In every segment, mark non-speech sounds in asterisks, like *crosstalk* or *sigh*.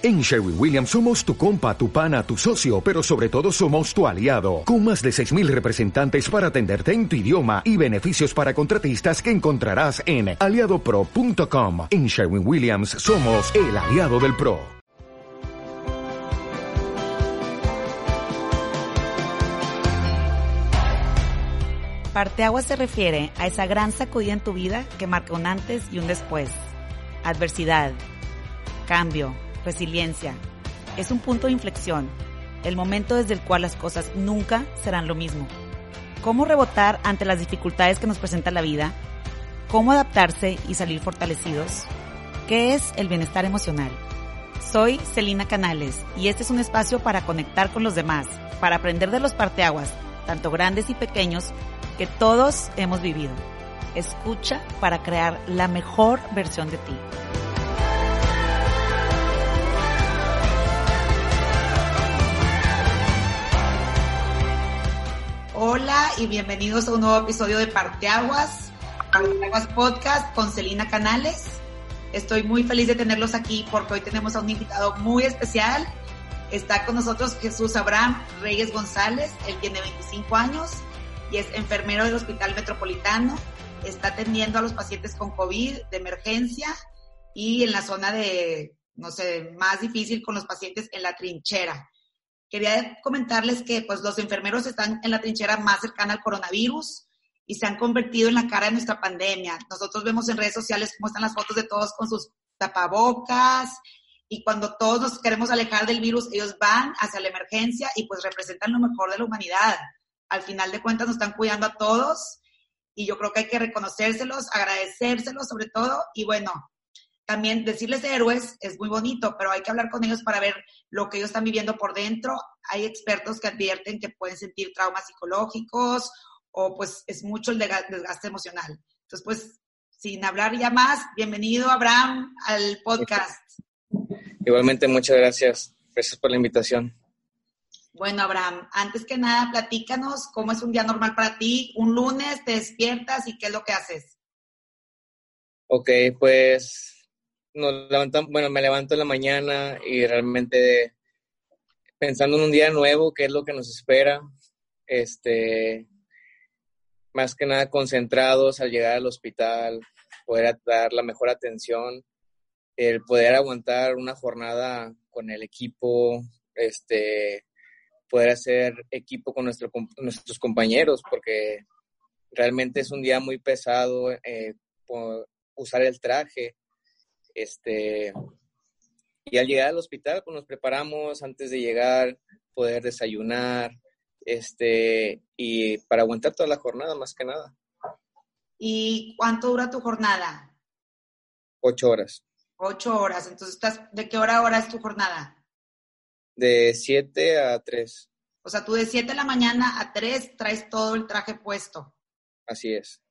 En Sherwin Williams somos tu compa, tu pana, tu socio, pero sobre todo somos tu aliado, con más de 6.000 representantes para atenderte en tu idioma y beneficios para contratistas que encontrarás en aliadopro.com. En Sherwin Williams somos el aliado del PRO. Parteaguas se refiere a esa gran sacudida en tu vida que marca un antes y un después. Adversidad, cambio resiliencia. Es un punto de inflexión, el momento desde el cual las cosas nunca serán lo mismo. ¿Cómo rebotar ante las dificultades que nos presenta la vida? ¿Cómo adaptarse y salir fortalecidos? ¿Qué es el bienestar emocional? Soy Celina Canales y este es un espacio para conectar con los demás, para aprender de los parteaguas, tanto grandes y pequeños, que todos hemos vivido. Escucha para crear la mejor versión de ti. Hola y bienvenidos a un nuevo episodio de Parteaguas, Parteaguas Podcast con Celina Canales. Estoy muy feliz de tenerlos aquí porque hoy tenemos a un invitado muy especial. Está con nosotros Jesús Abraham Reyes González, él tiene 25 años y es enfermero del Hospital Metropolitano. Está atendiendo a los pacientes con COVID de emergencia y en la zona de, no sé, más difícil con los pacientes en la trinchera. Quería comentarles que pues, los enfermeros están en la trinchera más cercana al coronavirus y se han convertido en la cara de nuestra pandemia. Nosotros vemos en redes sociales cómo están las fotos de todos con sus tapabocas y cuando todos nos queremos alejar del virus, ellos van hacia la emergencia y pues representan lo mejor de la humanidad. Al final de cuentas nos están cuidando a todos y yo creo que hay que reconocérselos, agradecérselos sobre todo y bueno, también decirles héroes es muy bonito, pero hay que hablar con ellos para ver lo que ellos están viviendo por dentro. Hay expertos que advierten que pueden sentir traumas psicológicos o pues es mucho el desgaste emocional. Entonces, pues, sin hablar ya más, bienvenido Abraham al podcast. Igualmente, muchas gracias. Gracias por la invitación. Bueno, Abraham, antes que nada, platícanos cómo es un día normal para ti. Un lunes te despiertas y qué es lo que haces. Ok, pues nos levantamos, bueno, me levanto en la mañana y realmente pensando en un día nuevo, qué es lo que nos espera, este, más que nada concentrados al llegar al hospital, poder dar la mejor atención, el poder aguantar una jornada con el equipo, este, poder hacer equipo con nuestro, nuestros compañeros, porque realmente es un día muy pesado eh, usar el traje, este, y al llegar al hospital, pues nos preparamos antes de llegar, poder desayunar, este, y para aguantar toda la jornada, más que nada. ¿Y cuánto dura tu jornada? Ocho horas. Ocho horas. Entonces, estás, ¿de qué hora a hora es tu jornada? De siete a tres. O sea, tú de siete de la mañana a tres traes todo el traje puesto. Así es.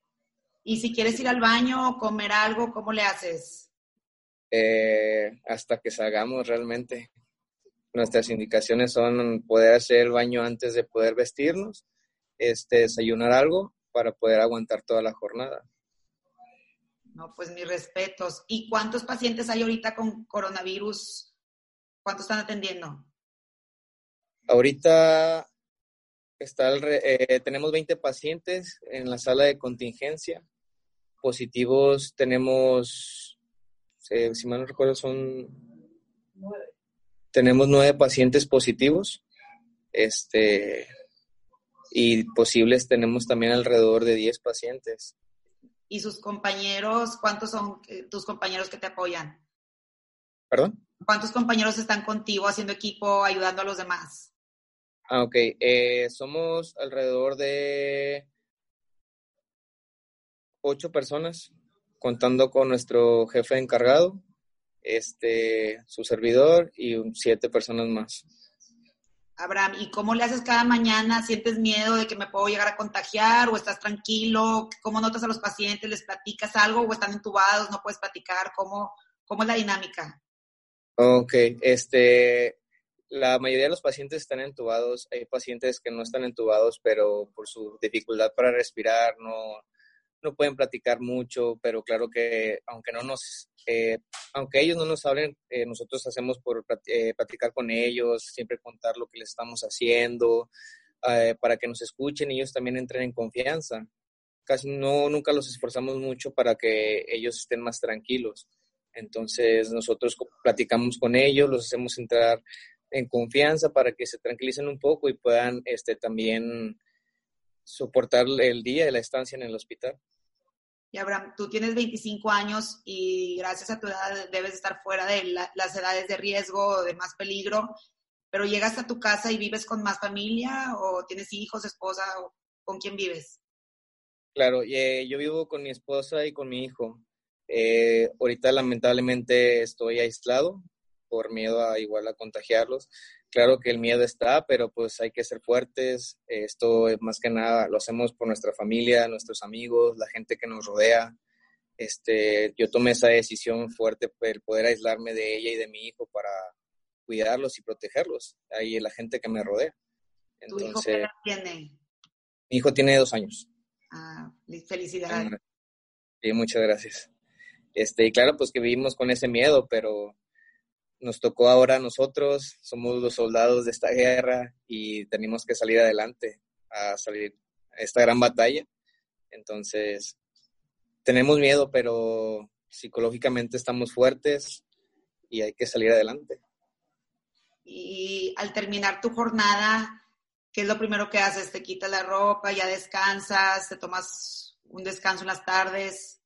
Y si quieres ir al baño o comer algo, ¿cómo le haces? Eh, hasta que salgamos realmente. Nuestras indicaciones son poder hacer el baño antes de poder vestirnos, este, desayunar algo para poder aguantar toda la jornada. No, pues mis respetos. ¿Y cuántos pacientes hay ahorita con coronavirus? ¿Cuántos están atendiendo? Ahorita está eh, tenemos 20 pacientes en la sala de contingencia. Positivos tenemos eh, si mal no recuerdo, son... Tenemos nueve pacientes positivos. Este, y posibles tenemos también alrededor de 10 pacientes. ¿Y sus compañeros, cuántos son eh, tus compañeros que te apoyan? ¿Perdón? ¿Cuántos compañeros están contigo haciendo equipo, ayudando a los demás? Ah, ok. Eh, somos alrededor de ocho personas contando con nuestro jefe encargado, este, su servidor y siete personas más. Abraham, ¿y cómo le haces cada mañana? ¿Sientes miedo de que me puedo llegar a contagiar o estás tranquilo? ¿Cómo notas a los pacientes? ¿Les platicas algo o están entubados? ¿No puedes platicar? ¿Cómo, cómo es la dinámica? Ok, este, la mayoría de los pacientes están entubados. Hay pacientes que no están entubados, pero por su dificultad para respirar no, no pueden platicar mucho, pero claro que aunque no nos, eh, aunque ellos no nos hablen, eh, nosotros hacemos por eh, platicar con ellos, siempre contar lo que les estamos haciendo, para que nos escuchen y ellos también entren en confianza. Casi no, nunca los esforzamos mucho para que ellos estén más tranquilos. Entonces nosotros platicamos con ellos, los hacemos entrar en confianza para que se tranquilicen un poco y puedan este, también soportar el día de la estancia en el hospital. Y Abraham, tú tienes 25 años y gracias a tu edad debes estar fuera de las edades de riesgo o de más peligro, pero llegas a tu casa y vives con más familia o tienes hijos, esposa, o ¿con quién vives? Claro, eh, yo vivo con mi esposa y con mi hijo. Eh, ahorita lamentablemente estoy aislado por miedo a igual a contagiarlos, Claro que el miedo está, pero pues hay que ser fuertes. Esto más que nada lo hacemos por nuestra familia, nuestros amigos, la gente que nos rodea. Este, yo tomé esa decisión fuerte, el poder aislarme de ella y de mi hijo para cuidarlos y protegerlos, ahí la gente que me rodea. ¿Tu hijo qué tiene? Mi hijo tiene dos años. Ah, felicidades. Sí, muchas gracias. Este, y claro, pues que vivimos con ese miedo, pero nos tocó ahora a nosotros, somos los soldados de esta guerra y tenemos que salir adelante a salir a esta gran batalla. Entonces, tenemos miedo, pero psicológicamente estamos fuertes y hay que salir adelante. Y al terminar tu jornada, ¿qué es lo primero que haces? ¿Te quitas la ropa, ya descansas, te tomas un descanso en las tardes?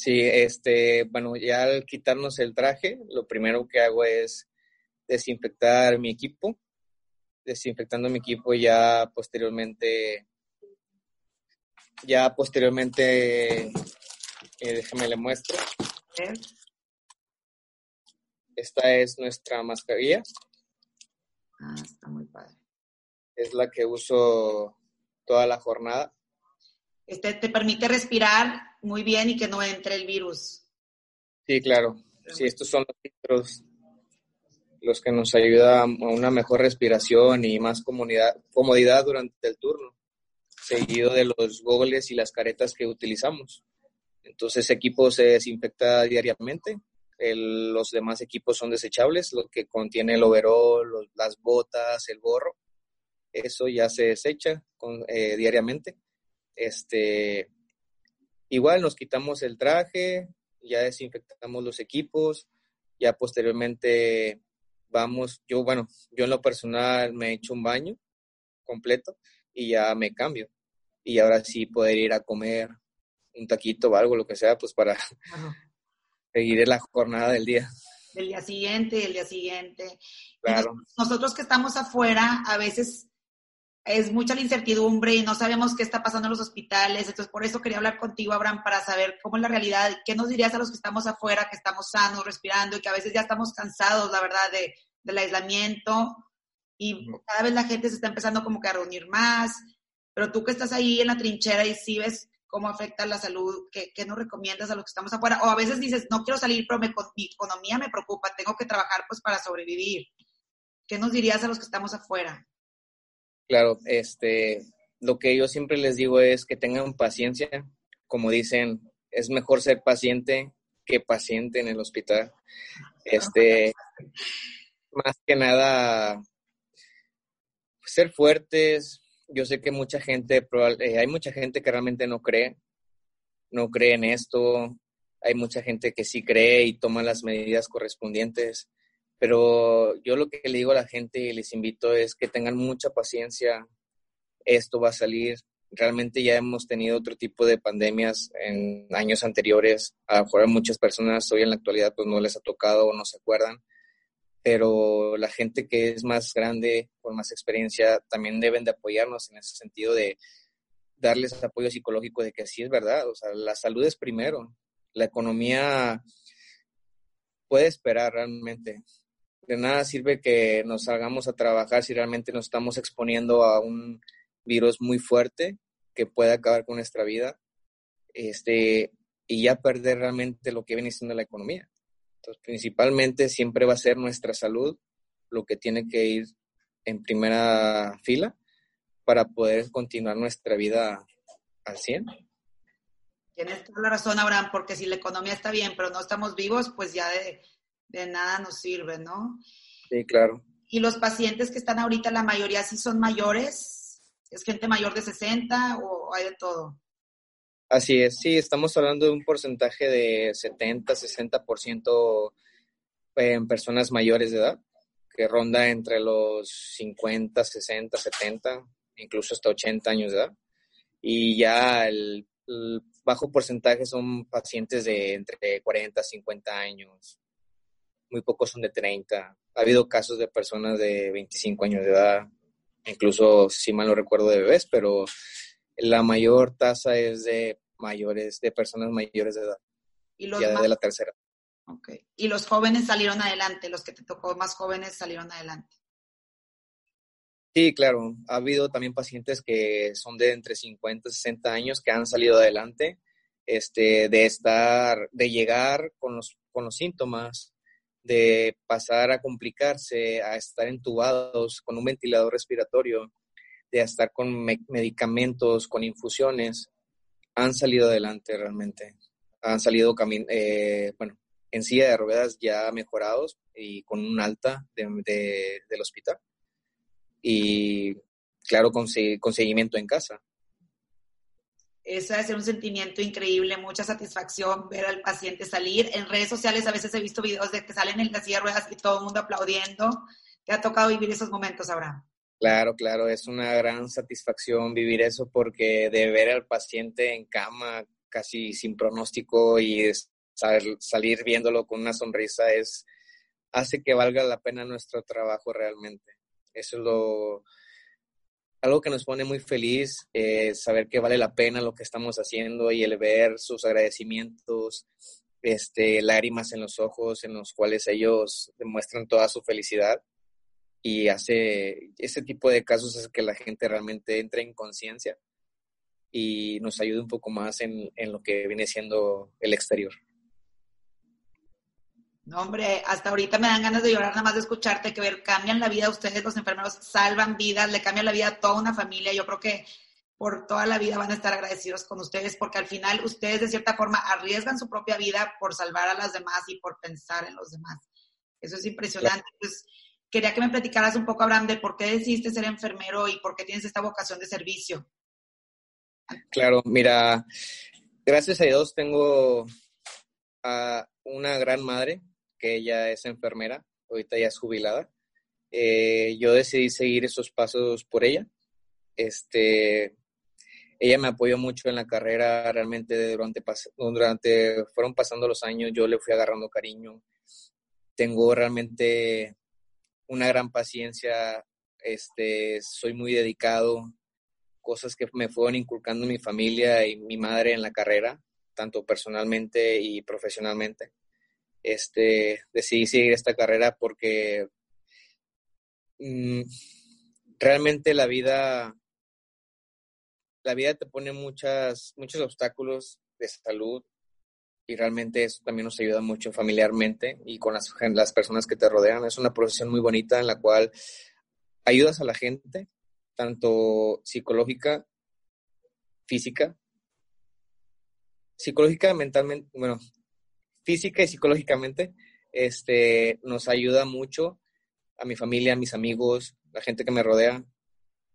Sí, este, bueno, ya al quitarnos el traje, lo primero que hago es desinfectar mi equipo. Desinfectando mi equipo ya posteriormente, ya posteriormente, eh, déjame le muestro. Esta es nuestra mascarilla. Ah, está muy padre. Es la que uso toda la jornada. Este te permite respirar muy bien y que no entre el virus. Sí, claro. Sí, estos son los filtros los que nos ayudan a una mejor respiración y más comodidad, comodidad durante el turno, seguido de los goggles y las caretas que utilizamos. Entonces, ese equipo se desinfecta diariamente. los demás equipos son desechables, lo que contiene el overall, las botas, el gorro. Eso ya se desecha con, eh, diariamente. Este, Igual nos quitamos el traje, ya desinfectamos los equipos, ya posteriormente vamos, yo bueno, yo en lo personal me he hecho un baño completo y ya me cambio. Y ahora sí poder ir a comer un taquito o algo, lo que sea, pues para *laughs* seguir la jornada del día. Del día siguiente, el día siguiente. Claro. nosotros que estamos afuera, a veces es mucha la incertidumbre y no sabemos qué está pasando en los hospitales. Entonces, por eso quería hablar contigo, Abraham, para saber cómo es la realidad. ¿Qué nos dirías a los que estamos afuera, que estamos sanos, respirando y que a veces ya estamos cansados, la verdad, de, del aislamiento? Y cada vez la gente se está empezando como que a reunir más. Pero tú que estás ahí en la trinchera y sí ves cómo afecta la salud, ¿qué, qué nos recomiendas a los que estamos afuera? O a veces dices, no quiero salir, pero mi economía me preocupa, tengo que trabajar pues para sobrevivir. ¿Qué nos dirías a los que estamos afuera? Claro, este, lo que yo siempre les digo es que tengan paciencia. Como dicen, es mejor ser paciente que paciente en el hospital. Este, más que nada, ser fuertes. Yo sé que mucha gente, eh, hay mucha gente que realmente no cree, no cree en esto. Hay mucha gente que sí cree y toma las medidas correspondientes. Pero yo lo que le digo a la gente y les invito es que tengan mucha paciencia. Esto va a salir. Realmente ya hemos tenido otro tipo de pandemias en años anteriores. A lo muchas personas hoy en la actualidad pues no les ha tocado o no se acuerdan. Pero la gente que es más grande, con más experiencia, también deben de apoyarnos en ese sentido de darles apoyo psicológico de que sí es verdad. O sea, la salud es primero. La economía puede esperar realmente de nada sirve que nos salgamos a trabajar si realmente nos estamos exponiendo a un virus muy fuerte que puede acabar con nuestra vida este, y ya perder realmente lo que viene siendo la economía. Entonces, principalmente siempre va a ser nuestra salud lo que tiene que ir en primera fila para poder continuar nuestra vida al 100. Tienes toda la razón, Abraham, porque si la economía está bien, pero no estamos vivos, pues ya de, de nada nos sirve, ¿no? Sí, claro. Y los pacientes que están ahorita, la mayoría sí son mayores, es gente mayor de 60 o hay de todo. Así es, sí, estamos hablando de un porcentaje de 70, 60% en personas mayores de edad, que ronda entre los 50, 60, 70, incluso hasta 80 años de edad. Y ya el, bajo porcentaje son pacientes de entre 40, 50 años. Muy pocos son de 30. Ha habido casos de personas de 25 años de edad, incluso, si mal no recuerdo, de bebés, pero la mayor tasa es de mayores, de personas mayores de edad. ¿Y los ya de la tercera. Okay. Y los jóvenes salieron adelante, los que te tocó más jóvenes salieron adelante. Sí, claro. Ha habido también pacientes que son de entre 50 y 60 años que han salido adelante, este, de estar, de llegar con los, con los síntomas, de pasar a complicarse, a estar entubados con un ventilador respiratorio, de estar con medicamentos, con infusiones, han salido adelante realmente. Han salido, eh, bueno, en silla de ruedas ya mejorados y con un alta de, del hospital. Y claro, con, con seguimiento en casa. Eso ser un sentimiento increíble, mucha satisfacción ver al paciente salir. En redes sociales a veces he visto videos de que salen en la silla ruedas y todo el mundo aplaudiendo. ¿Te ha tocado vivir esos momentos, Abraham? Claro, claro, es una gran satisfacción vivir eso porque de ver al paciente en cama casi sin pronóstico y salir viéndolo con una sonrisa es hace que valga la pena nuestro trabajo realmente. Eso es lo algo que nos pone muy feliz, eh, saber que vale la pena lo que estamos haciendo y el ver sus agradecimientos, este, lágrimas en los ojos en los cuales ellos demuestran toda su felicidad y hace ese tipo de casos es que la gente realmente entre en conciencia y nos ayude un poco más en, en, lo que viene siendo el exterior. No, hombre, hasta ahorita me dan ganas de llorar nada más de escucharte, que ver, cambian la vida a ustedes, los enfermeros, salvan vidas, le cambian la vida a toda una familia. Yo creo que por toda la vida van a estar agradecidos con ustedes, porque al final ustedes de cierta forma arriesgan su propia vida por salvar a las demás y por pensar en los demás. Eso es impresionante. Pues, quería que me platicaras un poco, Abraham, de por qué decidiste ser enfermero y por qué tienes esta vocación de servicio. Claro, mira, gracias a Dios tengo a una gran madre, que ella es enfermera, ahorita ya es jubilada. Eh, yo decidí seguir esos pasos por ella. Este, ella me apoyó mucho en la carrera, realmente durante, durante fueron pasando los años, yo le fui agarrando cariño. Tengo realmente una gran paciencia, este, soy muy dedicado, cosas que me fueron inculcando mi familia y mi madre en la carrera, tanto personalmente y profesionalmente. Este, decidí seguir esta carrera porque mm, realmente la vida, la vida te pone muchas, muchos obstáculos de salud, y realmente eso también nos ayuda mucho familiarmente y con las, las personas que te rodean. Es una profesión muy bonita en la cual ayudas a la gente, tanto psicológica, física, psicológica, mentalmente, bueno, física y psicológicamente, este, nos ayuda mucho a mi familia, a mis amigos, la gente que me rodea.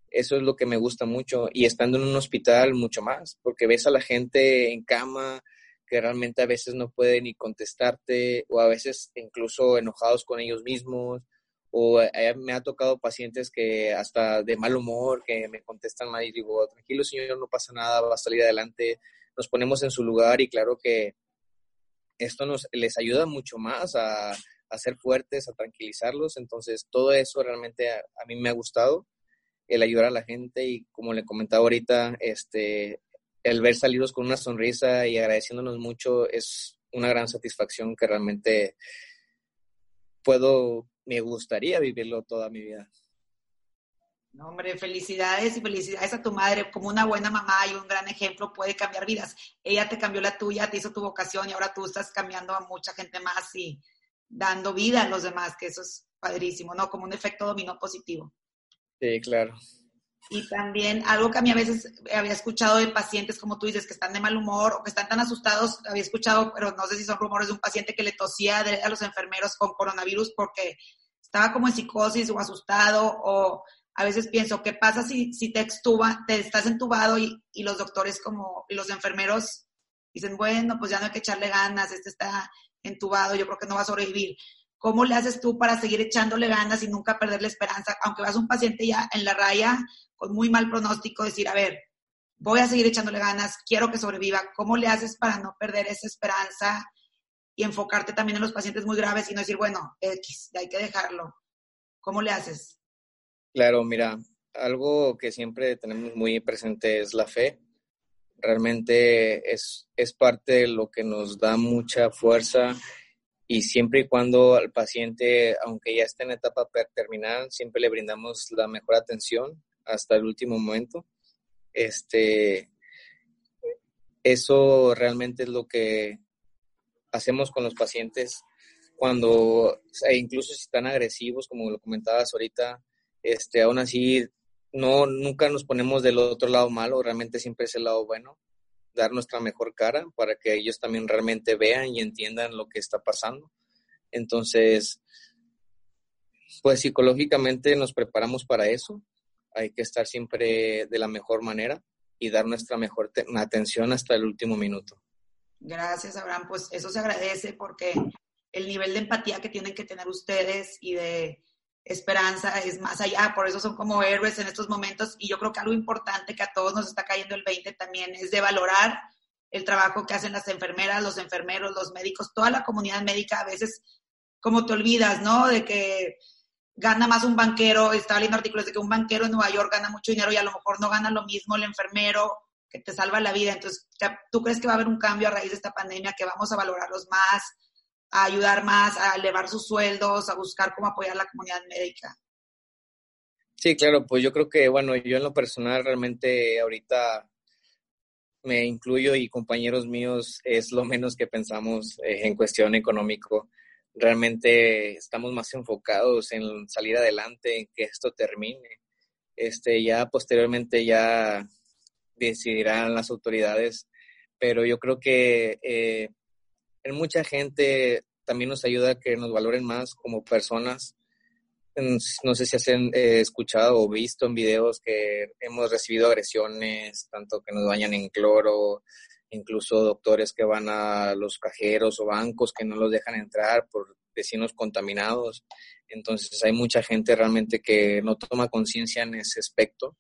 Eso es lo que me gusta mucho. Y estando en un hospital, mucho más, porque ves a la gente en cama, que realmente a veces no pueden ni contestarte o a veces incluso enojados con ellos mismos o eh, me ha tocado pacientes que hasta de mal humor, que me contestan mal y digo, tranquilo señor, no pasa nada, va a salir adelante, nos ponemos en su lugar y claro que esto nos les ayuda mucho más a, a ser fuertes, a tranquilizarlos, entonces todo eso realmente a, mí me ha gustado, el ayudar a la gente y como le comentaba ahorita, este, el ver salirlos con una sonrisa y agradeciéndonos mucho es una gran satisfacción que realmente puedo, me gustaría vivirlo toda mi vida. No, hombre, felicidades y felicidades a tu madre. Como una buena mamá y un gran ejemplo puede cambiar vidas. Ella te cambió la tuya, te hizo tu vocación y ahora tú estás cambiando a mucha gente más y dando vida a los demás, que eso es padrísimo, ¿no? Como un efecto dominó positivo. Sí, claro. Y también algo que a mí a veces había escuchado de pacientes, como tú dices, que están de mal humor o que están tan asustados, había escuchado, pero no sé si son rumores de un paciente que le tosía a los enfermeros con coronavirus porque estaba como en psicosis o asustado o a veces pienso, ¿qué pasa si, si te extuba, te estás entubado y, y los doctores como, los enfermeros dicen, bueno, pues ya no hay que echarle ganas, este está entubado, yo creo que no va a sobrevivir. ¿Cómo le haces tú para seguir echándole ganas y nunca perder la esperanza? Aunque vas a un paciente ya en la raya con muy mal pronóstico, decir, a ver, voy a seguir echándole ganas, quiero que sobreviva. ¿Cómo le haces para no perder esa esperanza y enfocarte también en los pacientes muy graves y no decir, bueno, X, hay que dejarlo? ¿Cómo le haces? Claro, mira, algo que siempre tenemos muy presente es la fe. Realmente es, es parte de lo que nos da mucha fuerza y siempre y cuando al paciente, aunque ya esté en etapa terminal, siempre le brindamos la mejor atención hasta el último momento. Este, eso realmente es lo que hacemos con los pacientes cuando, e incluso si están agresivos, como lo comentabas ahorita, este, aún así no, nunca nos ponemos del otro lado malo, realmente siempre es el lado bueno dar nuestra mejor cara para que ellos también realmente vean y entiendan lo que está pasando. Entonces, pues psicológicamente nos preparamos para eso. Hay que estar siempre de la mejor manera y dar nuestra mejor atención hasta el último minuto. Gracias, Abraham. Pues eso se agradece porque el nivel de empatía que tienen que tener ustedes y de esperanza es más allá, por eso son como héroes en estos momentos y yo creo que algo importante que a todos nos está cayendo el 20 también es de valorar el trabajo que hacen las enfermeras, los enfermeros, los médicos, toda la comunidad médica a veces como te olvidas, ¿no? De que gana más un banquero, estaba leyendo artículos de que un banquero en Nueva York gana mucho dinero y a lo mejor no gana lo mismo el enfermero que te salva la vida. Entonces, ¿tú crees que va a haber un cambio a raíz de esta pandemia, que vamos a valorarlos más, a ayudar más, a elevar sus sueldos, a buscar cómo apoyar a la comunidad médica. Sí, claro, pues yo creo que, bueno, yo en lo personal realmente ahorita me incluyo y compañeros míos es lo menos que pensamos eh, en cuestión económico. Realmente estamos más enfocados en salir adelante, en que esto termine. Este, ya posteriormente ya decidirán las autoridades, pero yo creo que eh, en mucha gente también nos ayuda a que nos valoren más como personas. No sé si han eh, escuchado o visto en videos que hemos recibido agresiones, tanto que nos bañan en cloro, incluso doctores que van a los cajeros o bancos que no los dejan entrar por vecinos contaminados. Entonces hay mucha gente realmente que no toma conciencia en ese aspecto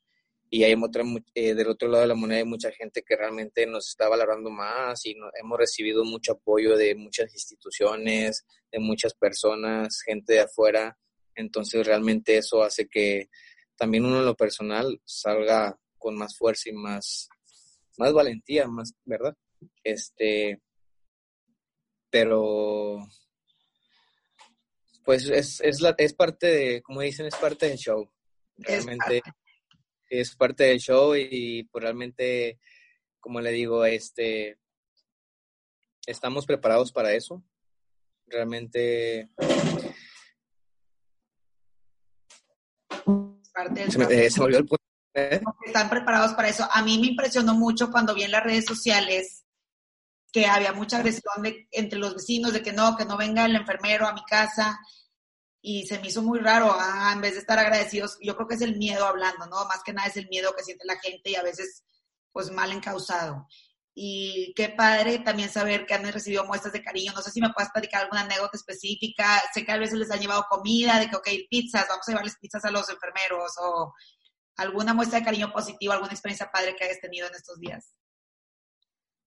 y hay otra, eh, del otro lado de la moneda hay mucha gente que realmente nos está valorando más y hemos recibido mucho apoyo de muchas instituciones, de muchas personas, gente de afuera. Entonces realmente eso hace que también uno en lo personal salga con más fuerza y más, más valentía, más, ¿verdad? Este, pero pues es, es, la, es parte de, como dicen, es parte del show. Realmente es parte del show y pues, realmente, como le digo, este, estamos preparados para eso. Realmente... se, me, eh, olvidó el punto. ¿eh? Están preparados para eso. A mí me impresionó mucho cuando vi en las redes sociales que había mucha agresión entre los vecinos, de que no, que no venga el enfermero a mi casa y se me hizo muy raro, ah, en vez de estar agradecidos, yo creo que es el miedo hablando, ¿no? Más que nada es el miedo que siente la gente y a veces pues mal encausado. Y qué padre también saber que han recibido muestras de cariño. No sé si me puedes platicar alguna anécdota específica. Sé que a veces les han llevado comida, de que, ok, pizzas, vamos a llevarles pizzas a los enfermeros o alguna muestra de cariño positivo, alguna experiencia padre que hayas tenido en estos días.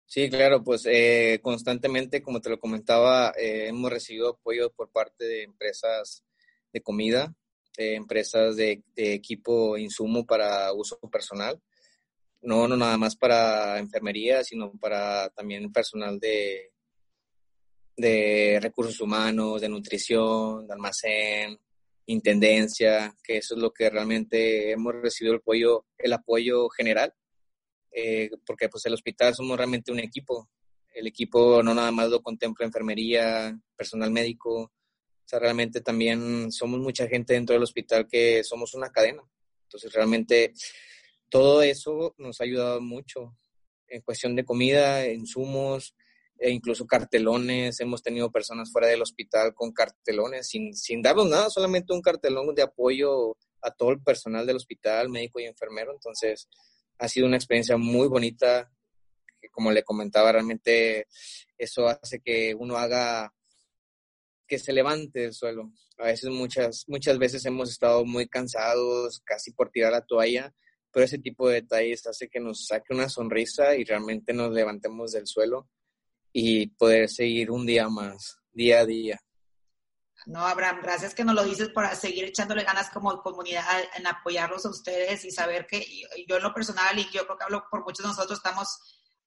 Sí, claro, pues eh, constantemente, como te lo comentaba, eh, hemos recibido apoyo por parte de empresas de comida, empresas de, equipo insumo para uso personal, no, no nada más para enfermería, sino para también personal de, de recursos humanos, de nutrición, de almacén, intendencia, que eso es lo que realmente hemos recibido el apoyo, el apoyo general, eh, porque pues el hospital somos realmente un equipo. El equipo no nada más lo contempla enfermería, personal médico, o sea, realmente también somos mucha gente dentro del hospital que somos una cadena. Entonces, realmente todo eso nos ha ayudado mucho en cuestión de comida, insumos, e incluso cartelones. Hemos tenido personas fuera del hospital con cartelones sin, sin darnos nada, solamente un cartelón de apoyo a todo el personal del hospital, médico y enfermero. Entonces, ha sido una experiencia muy bonita. Como le comentaba, realmente eso hace que uno haga que se levante del suelo. A veces, muchas, muchas veces hemos estado muy cansados, casi por tirar la toalla, pero ese tipo de detalles hace que nos saque una sonrisa y realmente nos levantemos del suelo y poder seguir un día más, día a día. No, Abraham, gracias que nos lo dices para seguir echándole ganas como comunidad en apoyarlos a ustedes y saber que yo en lo personal, y yo creo que hablo por muchos de nosotros, estamos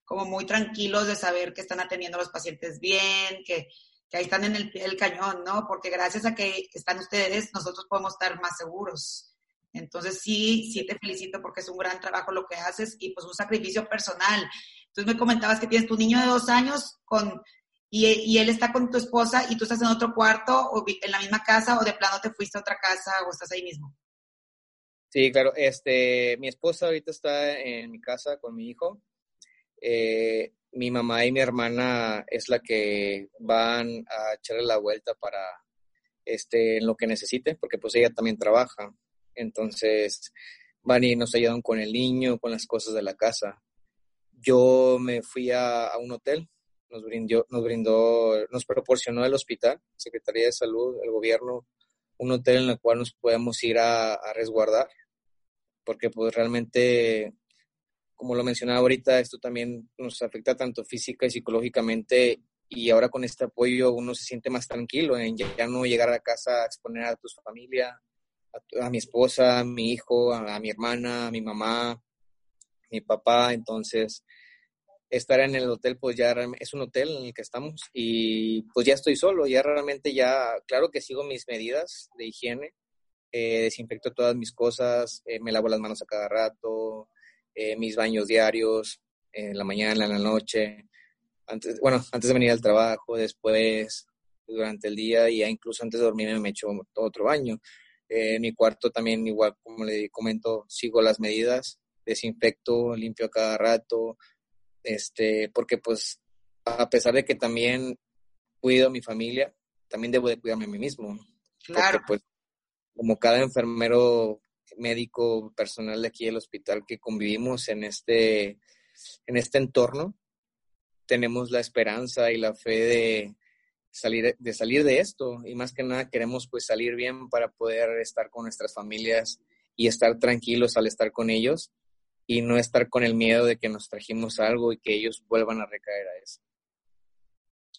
como muy tranquilos de saber que están atendiendo a los pacientes bien, que, que ahí están en el cañón, ¿no? Porque gracias a que están ustedes, nosotros podemos estar más seguros. Entonces sí, sí te felicito porque es un gran trabajo lo que haces y pues un sacrificio personal. Entonces me comentabas que tienes tu niño de dos años con, y, y, él está con tu esposa y tú estás en otro cuarto o en la misma casa o de plano te fuiste a otra casa o estás ahí mismo. Sí, claro. Este, mi esposa ahorita está en mi casa con mi hijo. Eh, mi mamá y mi hermana es la que van a echarle la vuelta para este, lo que necesite, porque pues ella también trabaja. Entonces van y nos ayudan con el niño, con las cosas de la casa. Yo me fui a, un hotel, nos brindó, nos brindó, nos proporcionó el hospital, Secretaría de Salud, el gobierno, un hotel en el cual nos podemos ir a, a resguardar, porque pues realmente, como lo mencionaba ahorita, esto también nos afecta tanto física y psicológicamente y ahora con este apoyo uno se siente más tranquilo en ya no llegar a casa a exponer a tu familia, a, mi esposa, a mi hijo, a, mi hermana, a mi mamá, mi papá. Entonces, estar en el hotel, pues ya es un hotel en el que estamos y pues ya estoy solo, ya realmente ya, claro que sigo mis medidas de higiene, eh, desinfecto todas mis cosas, eh, me lavo las manos a cada rato, eh, mis baños diarios, en la mañana, en la noche, antes, bueno, antes de venir al trabajo, después, durante el día y incluso antes de dormir me echo otro baño. Mi cuarto también, igual como le comento, sigo las medidas, desinfecto, limpio a cada rato, este, porque pues a pesar de que también cuido a mi familia, también debo de cuidarme a mí mismo. Claro. pues como cada enfermero médico personal de aquí del hospital que convivimos en este, en este entorno, tenemos la esperanza y la fe de, salir, de salir de esto y más que nada queremos pues salir bien para poder estar con nuestras familias y estar tranquilos al estar con ellos y no estar con el miedo de que nos trajimos algo y que ellos vuelvan a recaer a eso.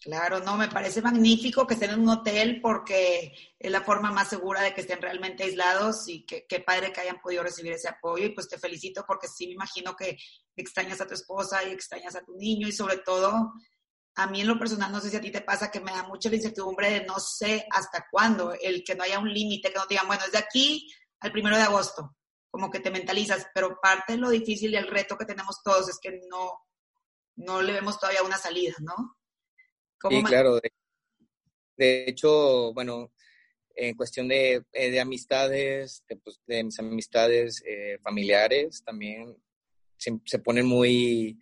Claro, no, me parece magnífico que estén en un hotel porque es la forma más segura de que estén realmente aislados y que, padre que hayan podido recibir ese apoyo y pues te felicito porque sí me imagino que extrañas a tu esposa y extrañas a tu niño y sobre todo a mí en lo personal, no sé si a ti te pasa que me da mucha la incertidumbre de no sé hasta cuándo, el que no haya un límite, que no digan, bueno, es de aquí al primero de agosto, como que te mentalizas, pero parte de lo difícil y el reto que tenemos todos es que no, no le vemos todavía una salida, ¿no? Sí, claro. De, hecho, bueno, en cuestión de, eh, de amistades, de, pues, de, mis amistades eh, familiares, también se, se ponen muy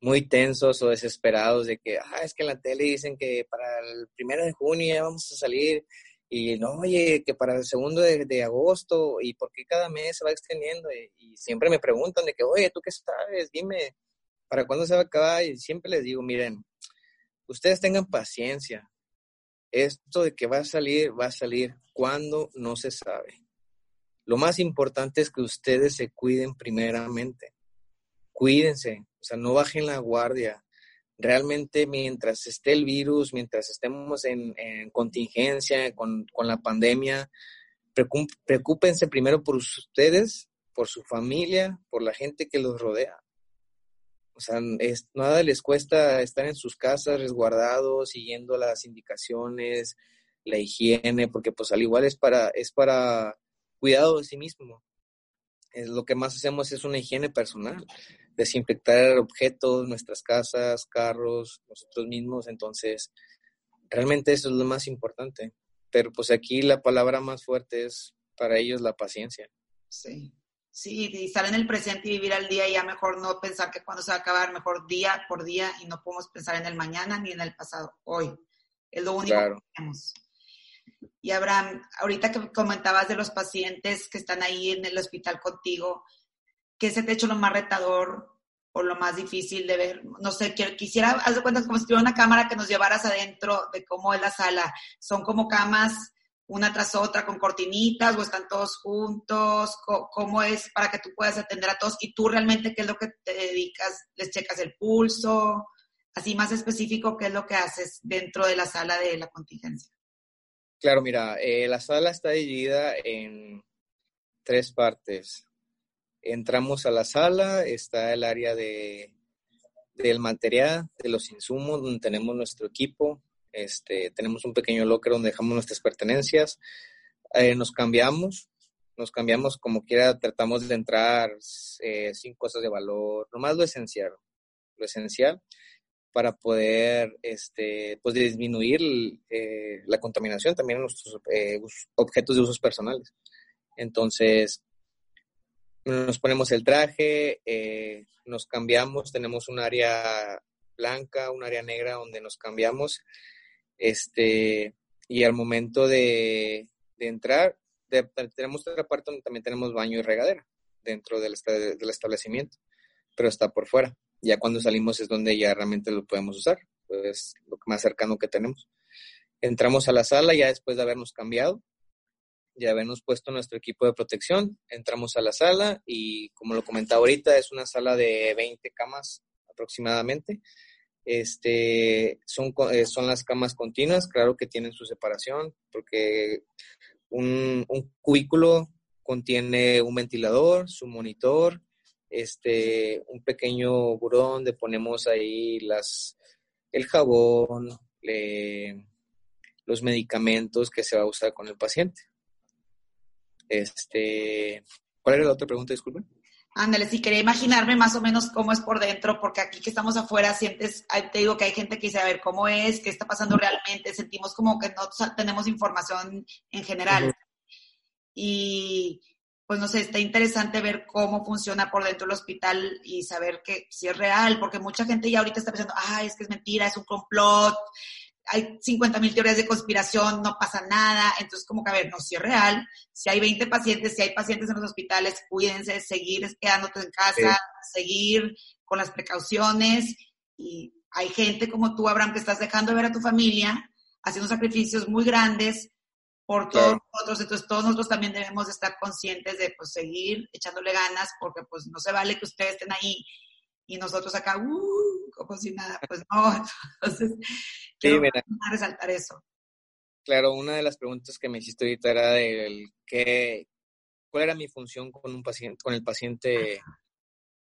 muy tensos o desesperados de que, ah, es que en la tele dicen que para el primero de junio ya vamos a salir y no, oye, que para el segundo de, agosto y por qué cada mes se va extendiendo y, siempre me preguntan de que, oye, ¿tú qué sabes? Dime, ¿para cuándo se va a acabar? Y siempre les digo, miren, ustedes tengan paciencia. Esto de que va a salir, va a salir cuando no se sabe. Lo más importante es que ustedes se cuiden primeramente. Cuídense, o sea, no bajen la guardia. Realmente mientras esté el virus, mientras estemos en, contingencia con, la pandemia, preocúpense primero por ustedes, por su familia, por la gente que los rodea. O sea, nada les cuesta estar en sus casas resguardados, siguiendo las indicaciones, la higiene, porque pues al igual es para, es para cuidado de sí mismo. Es, lo que más hacemos es una higiene personal desinfectar objetos, nuestras casas, carros, nosotros mismos. Entonces, realmente eso es lo más importante. Pero pues aquí la palabra más fuerte es para ellos la paciencia. Sí. Sí, y estar en el presente y vivir al día y ya mejor no pensar que cuando se va a acabar, mejor día por día y no podemos pensar en el mañana ni en el pasado, hoy. Es lo único que tenemos. Y Abraham, ahorita que comentabas de los pacientes que están ahí en el hospital contigo, ¿qué se te ha hecho lo más retador o lo más difícil de ver? No sé, quisiera, haz de cuenta como si tuviera una cámara que nos llevaras adentro de cómo es la sala. Son como camas una tras otra con cortinitas o están todos juntos? ¿Cómo es para que tú puedas atender a todos? Y tú realmente, ¿qué es lo que te dedicas? ¿Les checas el pulso? Así más específico, ¿qué es lo que haces dentro de la sala de la contingencia? Claro, mira, eh, la sala está dividida en tres partes. Entramos a la sala, está el área de, del material, de los insumos, donde tenemos nuestro equipo. Este, tenemos un pequeño locker donde dejamos nuestras pertenencias. Eh, nos cambiamos, nos cambiamos como quiera, tratamos de entrar eh, sin cosas de valor, nomás lo esencial, lo esencial para poder este, pues, disminuir eh, la contaminación también en nuestros objetos de usos personales. Entonces, nos ponemos el traje, eh, nos cambiamos, tenemos un área blanca, un área negra donde nos cambiamos, este, y al momento de, entrar, tenemos otra parte donde también tenemos baño y regadera dentro del, del establecimiento, pero está por fuera ya cuando salimos es donde ya realmente lo podemos usar, pues lo más cercano que tenemos. Entramos a la sala ya después de habernos cambiado, ya habernos puesto nuestro equipo de protección, entramos a la sala y como lo comentaba ahorita, es una sala de 20 camas aproximadamente. Este, son, eh, son las camas continuas, claro que tienen su separación, porque un, un cubículo contiene un ventilador, su monitor, este, un pequeño burón donde ponemos ahí las, el jabón, los medicamentos que se va a usar con el paciente. Este, ¿Cuál era la otra pregunta? Disculpen. Ándale, si quería imaginarme más o menos cómo es por dentro, porque aquí que estamos afuera sientes, te digo que hay gente que dice, a ver, ¿cómo es? ¿Qué está pasando realmente? Sentimos como que no tenemos información en general. Y pues no sé, está interesante ver cómo funciona por dentro del hospital y saber que si es real, porque mucha gente ya ahorita está pensando, ay, es que es mentira, es un complot, hay 50 mil teorías de conspiración, no pasa nada. Entonces, como que a ver, no, si es real, si hay 20 pacientes, si hay pacientes en los hospitales, cuídense, seguir quedándote en casa, seguir con las precauciones. Y hay gente como tú, Abraham, que estás dejando de ver a tu familia, haciendo sacrificios muy grandes por todos nosotros, entonces todos nosotros también debemos estar conscientes de pues seguir echándole ganas porque pues no se vale que ustedes estén ahí y nosotros acá, uh, como si nada, pues no, *laughs* entonces quiero resaltar eso. Claro, una de las preguntas que me hiciste ahorita era del que, cuál era mi función con un paciente, con el paciente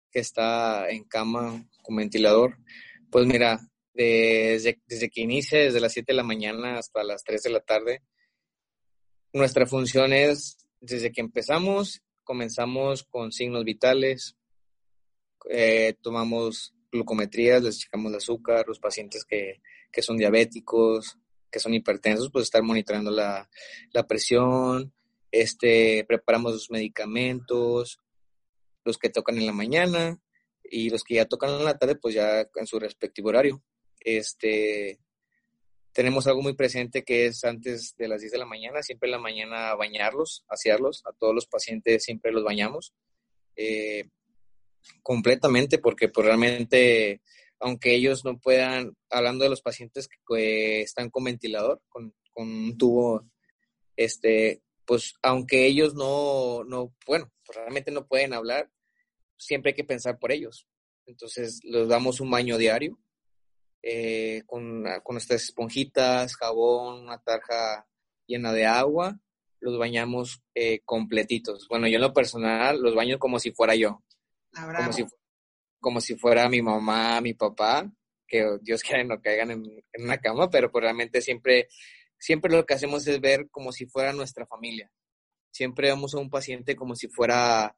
que está en cama con ventilador. Pues mira, desde, desde que inicia, desde las 7 de la mañana hasta las 3 de la tarde, nuestra función es, desde que empezamos, comenzamos con signos vitales, eh, tomamos glucometrías, les checamos el azúcar, los pacientes que, son diabéticos, que son hipertensos, pues estar monitoreando la, presión, este, preparamos los medicamentos, los que tocan en la mañana y los que ya tocan en la tarde, pues ya en su respectivo horario. Este, tenemos algo muy presente que es antes de las 10 de la mañana, siempre en la mañana bañarlos, asearlos, a todos los pacientes siempre los bañamos eh, completamente porque pues realmente, aunque ellos no puedan, hablando de los pacientes que están con ventilador, con, un tubo, este, pues aunque ellos no, no, bueno, pues realmente no pueden hablar, siempre hay que pensar por ellos. Entonces, les damos un baño diario, eh, con, con nuestras esponjitas, jabón, una tarja llena de agua, los bañamos eh, completitos. Bueno, yo en lo personal los baño como si fuera yo. Como si, como si fuera mi mamá, mi papá, que Dios quiera no caigan en, en, una cama, pero pues realmente siempre, siempre lo que hacemos es ver como si fuera nuestra familia. Siempre vemos a un paciente como si fuera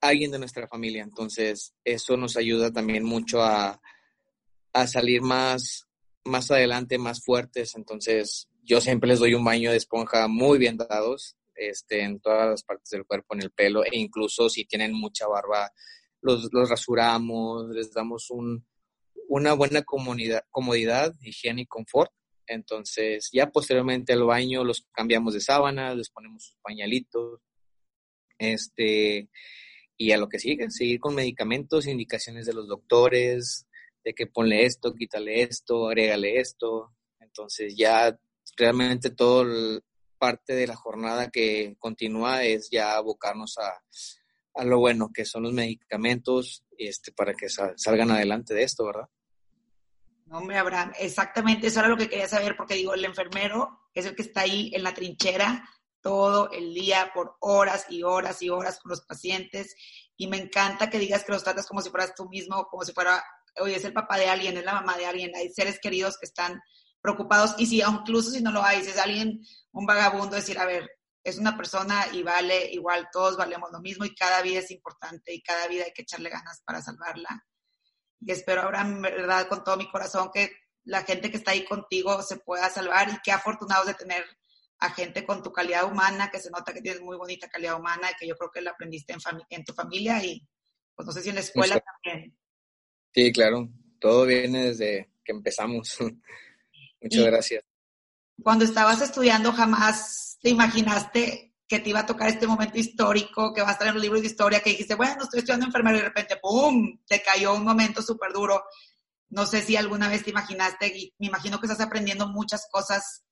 alguien de nuestra familia. Entonces, eso nos ayuda también mucho a, a salir más, más adelante, más fuertes. Entonces, yo siempre les doy un baño de esponja muy bien dados, este, en todas las partes del cuerpo, en el pelo, e incluso si tienen mucha barba, los, los rasuramos, les damos un, una buena comodidad, higiene y confort. Entonces, ya posteriormente al baño los cambiamos de sábana, les ponemos sus pañalitos, este, y a lo que sigue, seguir con medicamentos, indicaciones de los doctores, de que ponle esto, quítale esto, agrégale esto. Entonces, ya realmente todo parte de la jornada que continúa es ya abocarnos a, a lo bueno que son los medicamentos este, para que salgan adelante de esto, ¿verdad? No, hombre, Abraham, exactamente eso era lo que quería saber, porque digo, el enfermero es el que está ahí en la trinchera todo el día, por horas y horas y horas con los pacientes, y me encanta que digas que los tratas como si fueras tú mismo, como si fuera, oye, es el papá de alguien, es la mamá de alguien, hay seres queridos que están preocupados, y si incluso si no lo hay, si es alguien, un vagabundo, decir, a ver, es una persona y vale igual, todos valemos lo mismo y cada vida es importante y cada vida hay que echarle ganas para salvarla y espero ahora, en verdad, con todo mi corazón, que la gente que está ahí contigo se pueda salvar y qué afortunados de tener a gente con tu calidad humana, que se nota que tienes muy bonita calidad humana que yo creo que la aprendiste en, en tu familia y pues no sé si en la escuela también. Sí, claro, todo viene desde que empezamos. *laughs* Muchas gracias. Cuando estabas estudiando, jamás te imaginaste que te iba a tocar este momento histórico, que va a estar en los libros de historia, que dijiste, bueno, estoy estudiando enfermero y de repente, ¡pum!, te cayó un momento súper duro. No sé si alguna vez te imaginaste, y me imagino que estás aprendiendo muchas cosas,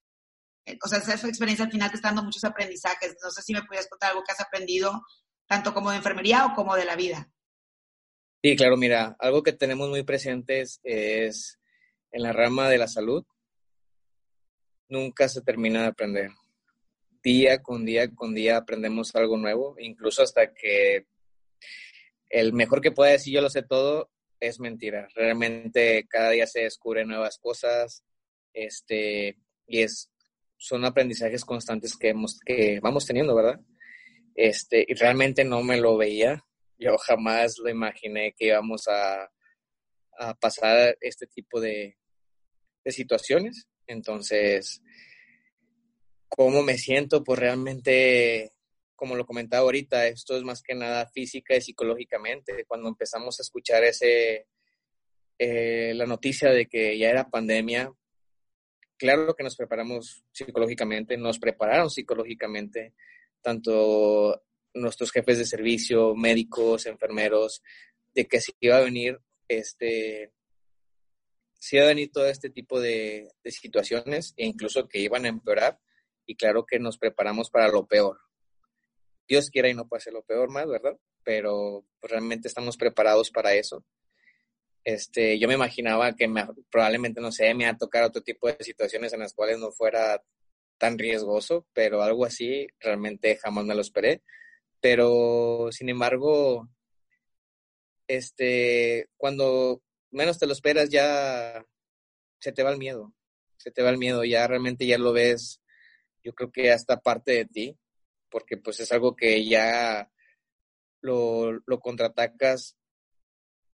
eh, o sea, esa experiencia al final te está dando muchos aprendizajes. No sé si me podías contar algo que has aprendido, tanto como de enfermería o como de la vida. Sí, claro, mira, algo que tenemos muy presentes es en la rama de la salud, nunca se termina de aprender día con día con día aprendemos algo nuevo, incluso hasta que el mejor que pueda decir yo lo sé todo es mentira. Realmente cada día se descubren nuevas cosas, este, y es, son aprendizajes constantes que, hemos, que vamos teniendo, ¿verdad? Este, y realmente no me lo veía. Yo jamás lo imaginé que íbamos a, a pasar este tipo de, de situaciones. Entonces, cómo me siento, pues realmente, como lo comentaba ahorita, esto es más que nada física y psicológicamente. Cuando empezamos a escuchar ese, eh, la noticia de que ya era pandemia, claro que nos preparamos psicológicamente, nos prepararon psicológicamente, tanto nuestros jefes de servicio, médicos, enfermeros, de que si iba a venir este si iba a venir todo este tipo de, de situaciones e incluso que iban a empeorar y claro que nos preparamos para lo peor. Dios quiera y no pase lo peor más, ¿verdad? Pero pues, realmente estamos preparados para eso. Este, yo me imaginaba que probablemente, no sé, me iba a tocar otro tipo de situaciones en las cuales no fuera tan riesgoso, pero algo así realmente jamás me lo esperé. Pero, sin embargo, este, cuando menos te lo esperas ya se te va el miedo, se te va el miedo, ya realmente ya lo ves yo creo que ya está parte de ti, porque pues es algo que ya lo, lo contraatacas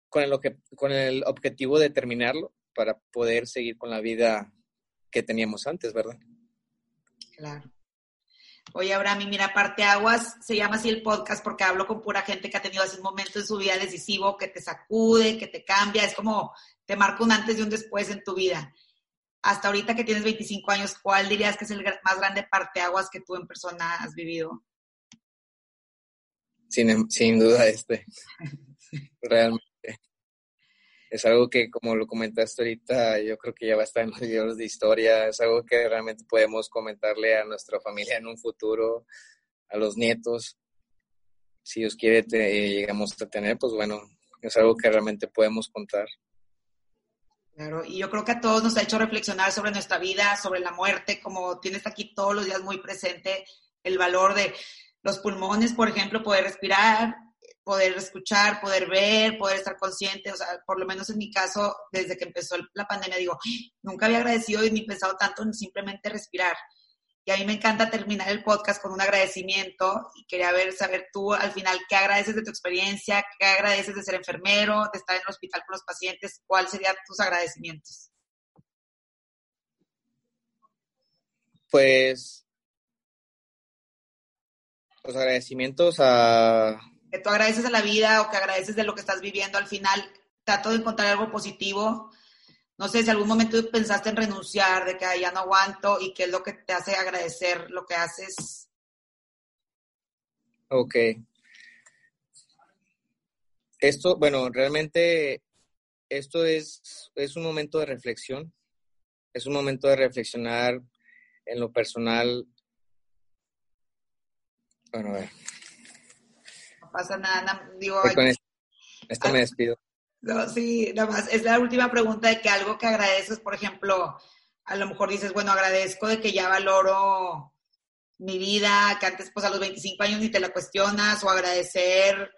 con el, con el objetivo de terminarlo para poder seguir con la vida que teníamos antes, ¿verdad? Claro. Oye, Abraham, y mira, Parte Aguas se llama así el podcast porque hablo con pura gente que ha tenido así un momento en su vida decisivo que te sacude, que te cambia, es como te marca un antes y un después en tu vida hasta ahorita que tienes 25 años, ¿cuál dirías que es el más grande parteaguas que tú en persona has vivido? Sin, sin duda este. *laughs* Realmente. Es algo que, como lo comentaste ahorita, yo creo que ya va a estar en los libros de historia. Es algo que realmente podemos comentarle a nuestra familia en un futuro, a los nietos. Si Dios quiere, llegamos a tener, pues bueno, es algo que realmente podemos contar. Claro, y yo creo que a todos nos ha hecho reflexionar sobre nuestra vida, sobre la muerte, como tienes aquí todos los días muy presente el valor de los pulmones, por ejemplo, poder respirar, poder escuchar, poder ver, poder estar consciente, o sea, por lo menos en mi caso, desde que empezó la pandemia, digo, nunca había agradecido ni pensado tanto en simplemente respirar. Y a mí me encanta terminar el podcast con un agradecimiento y quería ver, saber tú al final qué agradeces de tu experiencia, qué agradeces de ser enfermero, de estar en el hospital con los pacientes, cuáles serían tus agradecimientos. Pues Los agradecimientos a... Que tú agradeces a la vida o que agradeces de lo que estás viviendo al final. Trato de encontrar algo positivo. No sé si algún momento pensaste en renunciar, de que ya no aguanto y qué es lo que te hace agradecer lo que haces. Ok. Esto, bueno, realmente esto es, es un momento de reflexión. Es un momento de reflexionar en lo personal bueno, a ver. No pasa nada, digo... con esto, me despido. No, sí, nada más. Es la última pregunta de que algo que agradeces, por ejemplo, a lo mejor dices, bueno, agradezco de que ya valoro mi vida, que antes pues a los 25 años ni te la cuestionas, o agradecer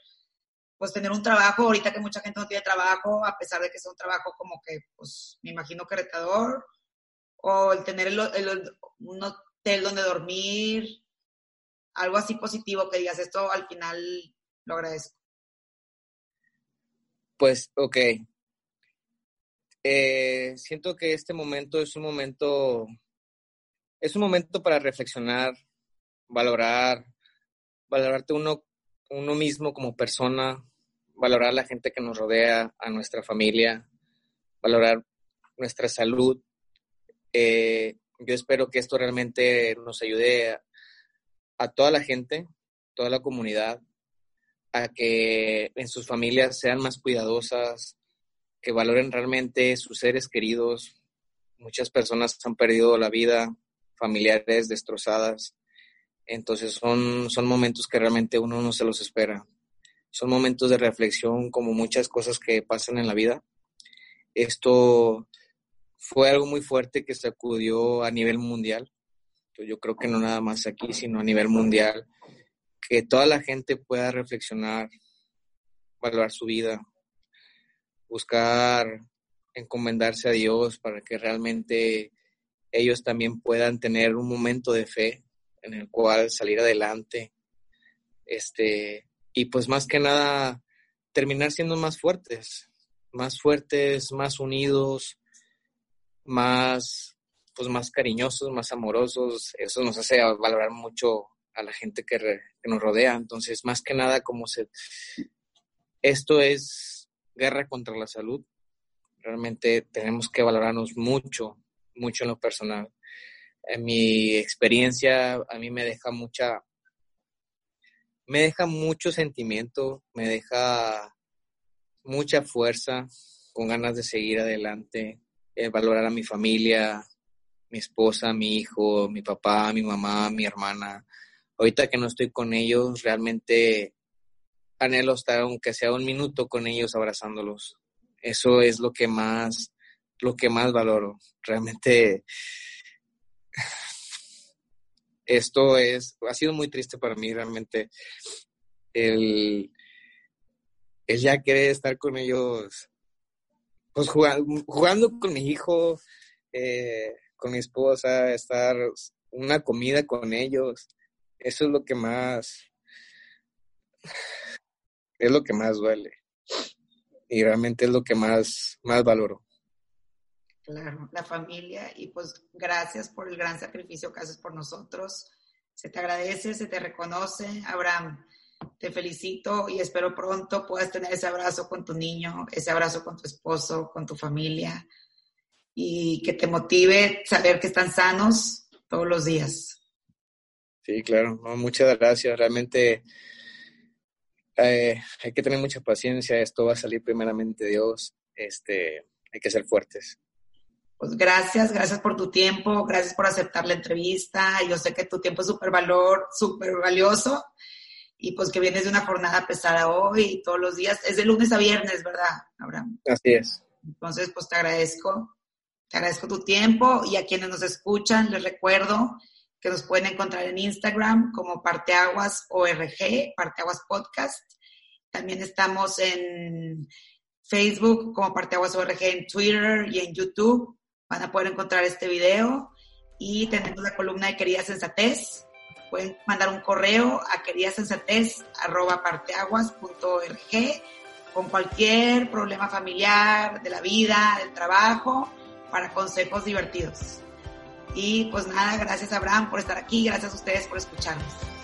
pues tener un trabajo, ahorita que mucha gente no tiene trabajo, a pesar de que es un trabajo como que, pues me imagino que retador, o el tener un hotel donde dormir, algo así positivo que digas, esto al final lo agradezco. Pues, ok. Eh, siento que este momento es un momento, es un momento para reflexionar, valorar, valorarte uno, uno mismo como persona, valorar la gente que nos rodea, a nuestra familia, valorar nuestra salud. Eh, yo espero que esto realmente nos ayude a toda la gente, toda la comunidad, a que en sus familias sean más cuidadosas, que valoren realmente sus seres queridos. Muchas personas han perdido la vida, familiares destrozadas. Entonces son, son momentos que realmente uno no se los espera. Son momentos de reflexión como muchas cosas que pasan en la vida. Esto fue algo muy fuerte que sacudió a nivel mundial yo creo que no nada más aquí, sino a nivel mundial, que toda la gente pueda reflexionar, valorar su vida, buscar encomendarse a Dios para que realmente ellos también puedan tener un momento de fe en el cual salir adelante. Este, y pues más que nada terminar siendo más fuertes, más fuertes, más unidos, más pues, más cariñosos, más amorosos, eso nos hace valorar mucho a la gente que, nos rodea. Entonces, más que nada, como se... Esto es guerra contra la salud. Realmente tenemos que valorarnos mucho, mucho en lo personal. En mi experiencia, a mí me deja mucha, me deja mucho sentimiento, me deja mucha fuerza, con ganas de seguir adelante, eh, valorar a mi familia, mi esposa, mi hijo, mi papá, mi mamá, mi hermana. Ahorita que no estoy con ellos, realmente anhelo estar aunque sea un minuto con ellos abrazándolos. Eso es lo que más, lo que más valoro. Realmente *sighs* esto es, ha sido muy triste para mí realmente el, el ya querer estar con ellos, pues jugando, jugando con mi hijo, eh, con mi esposa, estar una comida con ellos. Eso es lo que más, es lo que más duele. Y realmente es lo que más, más valoro. Claro, la familia y pues gracias por el gran sacrificio que haces por nosotros. Se te agradece, se te reconoce. Abraham, te felicito y espero pronto puedas tener ese abrazo con tu niño, ese abrazo con tu esposo, con tu familia y que te motive saber que están sanos todos los días. Sí, claro, muchas gracias. Realmente eh, hay que tener mucha paciencia, esto va a salir primeramente Dios, este, hay que ser fuertes. Pues gracias, gracias por tu tiempo, gracias por aceptar la entrevista. Yo sé que tu tiempo es súper valor, súper valioso y pues que vienes de una jornada pesada hoy y todos los días. Es de lunes a viernes, ¿verdad, Abraham? Así es. Entonces, pues te agradezco te agradezco tu tiempo y a quienes nos escuchan les recuerdo que nos pueden encontrar en Instagram como Parteaguas ORG, Parteaguas Podcast. También estamos en Facebook como Parteaguas ORG, en Twitter y en YouTube. Van a poder encontrar este video y tenemos la columna de Querida Sensatez. Pueden mandar un correo a queridasensatez.parteaguas.org con cualquier problema familiar, de la vida, del trabajo para consejos divertidos. Y pues nada, gracias Abraham por estar aquí, gracias a ustedes por escucharnos.